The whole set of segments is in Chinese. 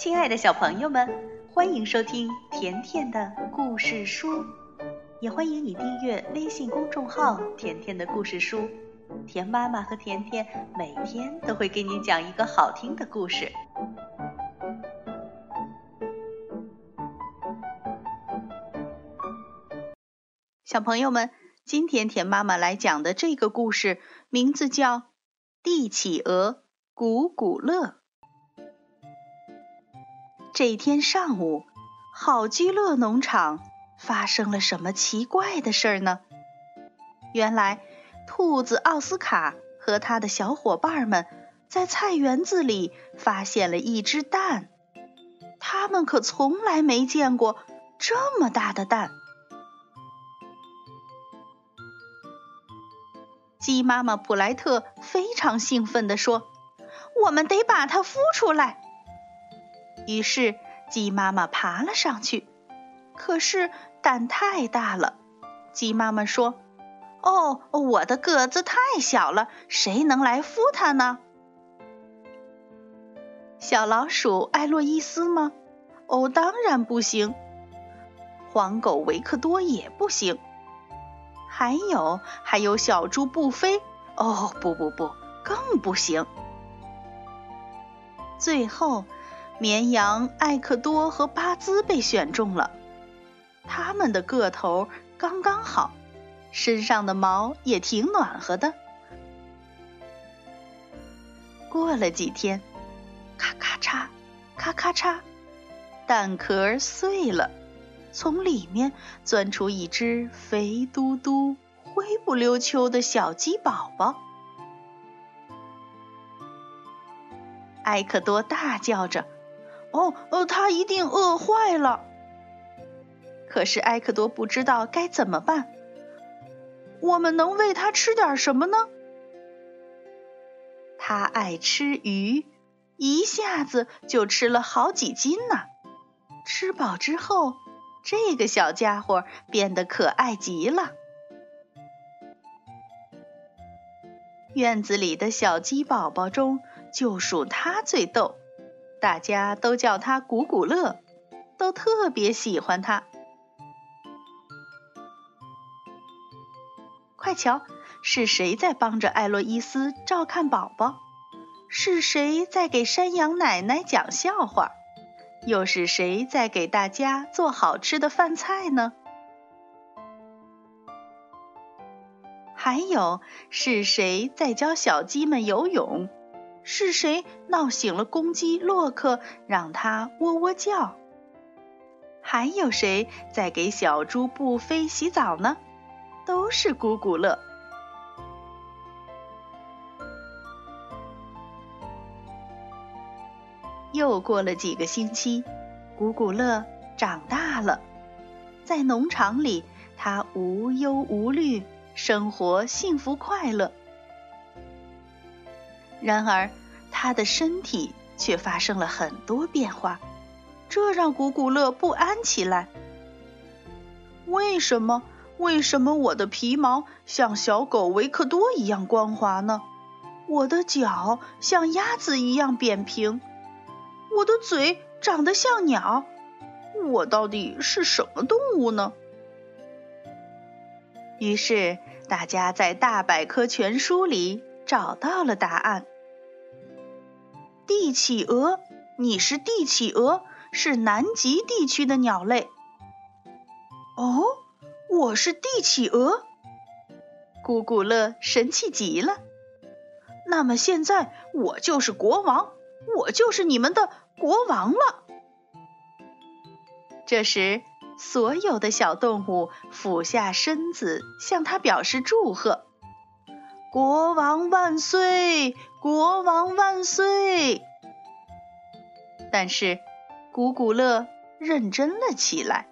亲爱的小朋友们，欢迎收听甜甜的故事书，也欢迎你订阅微信公众号“甜甜的故事书”。甜妈妈和甜甜每天都会给你讲一个好听的故事。小朋友们，今天甜妈妈来讲的这个故事名字叫《帝企鹅古古乐》。这天上午，好居乐农场发生了什么奇怪的事儿呢？原来，兔子奥斯卡和他的小伙伴们在菜园子里发现了一只蛋，他们可从来没见过这么大的蛋。鸡妈妈普莱特非常兴奋地说：“我们得把它孵出来。”于是，鸡妈妈爬了上去，可是蛋太大了。鸡妈妈说：“哦，我的个子太小了，谁能来孵它呢？”小老鼠艾洛伊斯吗？哦，当然不行。黄狗维克多也不行。还有，还有小猪布菲。哦，不不不，更不行。最后。绵羊艾克多和巴兹被选中了，他们的个头刚刚好，身上的毛也挺暖和的。过了几天，咔咔嚓，咔咔嚓，蛋壳碎了，从里面钻出一只肥嘟嘟、灰不溜秋的小鸡宝宝。艾克多大叫着。哦，哦，他一定饿坏了。可是埃克多不知道该怎么办。我们能喂他吃点什么呢？他爱吃鱼，一下子就吃了好几斤呢。吃饱之后，这个小家伙变得可爱极了。院子里的小鸡宝宝中，就属它最逗。大家都叫他古古乐，都特别喜欢他。快瞧，是谁在帮着艾洛伊斯照看宝宝？是谁在给山羊奶奶讲笑话？又是谁在给大家做好吃的饭菜呢？还有，是谁在教小鸡们游泳？是谁闹醒了公鸡洛克，让它喔喔叫？还有谁在给小猪布菲洗澡呢？都是古古乐。又过了几个星期，古古乐长大了，在农场里，他无忧无虑，生活幸福快乐。然而，他的身体却发生了很多变化，这让古古乐不安起来。为什么？为什么我的皮毛像小狗维克多一样光滑呢？我的脚像鸭子一样扁平，我的嘴长得像鸟，我到底是什么动物呢？于是，大家在大百科全书里找到了答案。帝企鹅，你是帝企鹅，是南极地区的鸟类。哦，我是帝企鹅，咕咕乐神气极了。那么现在我就是国王，我就是你们的国王了。这时，所有的小动物俯下身子向他表示祝贺：“国王万岁！”国王万岁！但是，古古乐认真了起来。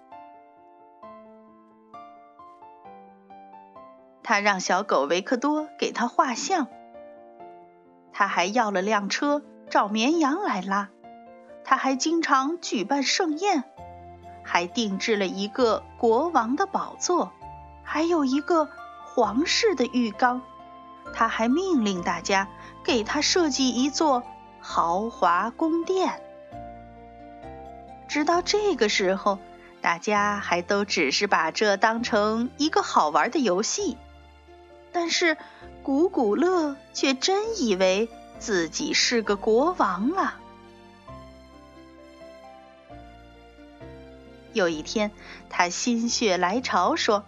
他让小狗维克多给他画像，他还要了辆车找绵羊来拉，他还经常举办盛宴，还定制了一个国王的宝座，还有一个皇室的浴缸。他还命令大家给他设计一座豪华宫殿。直到这个时候，大家还都只是把这当成一个好玩的游戏。但是，古古乐却真以为自己是个国王了。有一天，他心血来潮说：“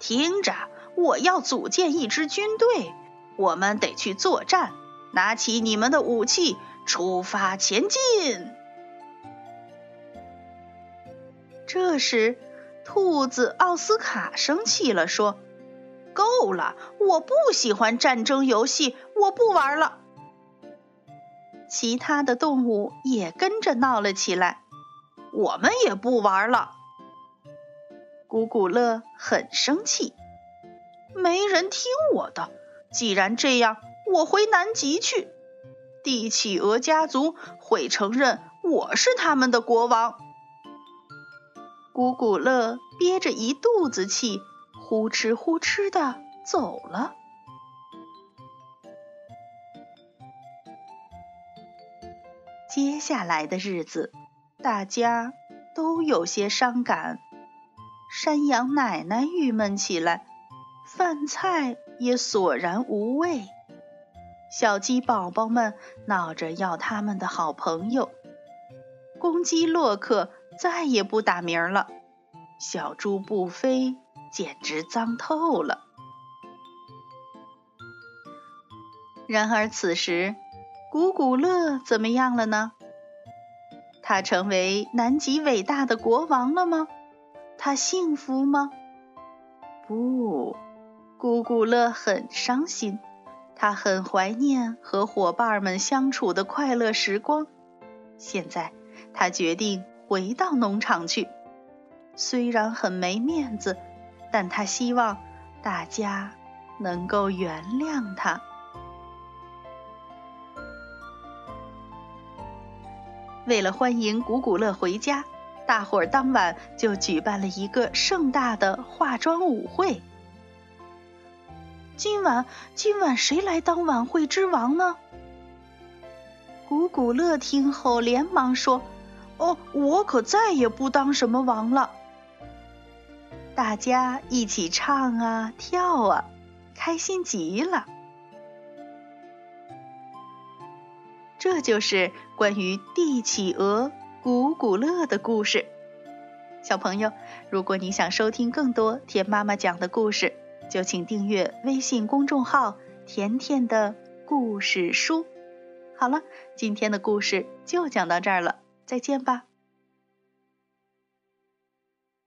听着，我要组建一支军队，我们得去作战。拿起你们的武器，出发前进。”这时，兔子奥斯卡生气了，说：“够了！我不喜欢战争游戏，我不玩了。”其他的动物也跟着闹了起来。我们也不玩了。古古乐很生气，没人听我的。既然这样，我回南极去。帝企鹅家族会承认我是他们的国王。古古乐憋着一肚子气，呼哧呼哧的走了。接下来的日子。大家都有些伤感，山羊奶奶郁闷起来，饭菜也索然无味。小鸡宝宝们闹着要他们的好朋友，公鸡洛克再也不打鸣了，小猪布菲简直脏透了。然而此时，古古乐怎么样了呢？他成为南极伟大的国王了吗？他幸福吗？不，古古乐很伤心，他很怀念和伙伴们相处的快乐时光。现在，他决定回到农场去，虽然很没面子，但他希望大家能够原谅他。为了欢迎古古乐回家，大伙儿当晚就举办了一个盛大的化妆舞会。今晚，今晚谁来当晚会之王呢？古古乐听后连忙说：“哦，我可再也不当什么王了。”大家一起唱啊跳啊，开心极了。这就是关于帝企鹅古古乐的故事。小朋友，如果你想收听更多田妈妈讲的故事，就请订阅微信公众号“甜甜的故事书”。好了，今天的故事就讲到这儿了，再见吧。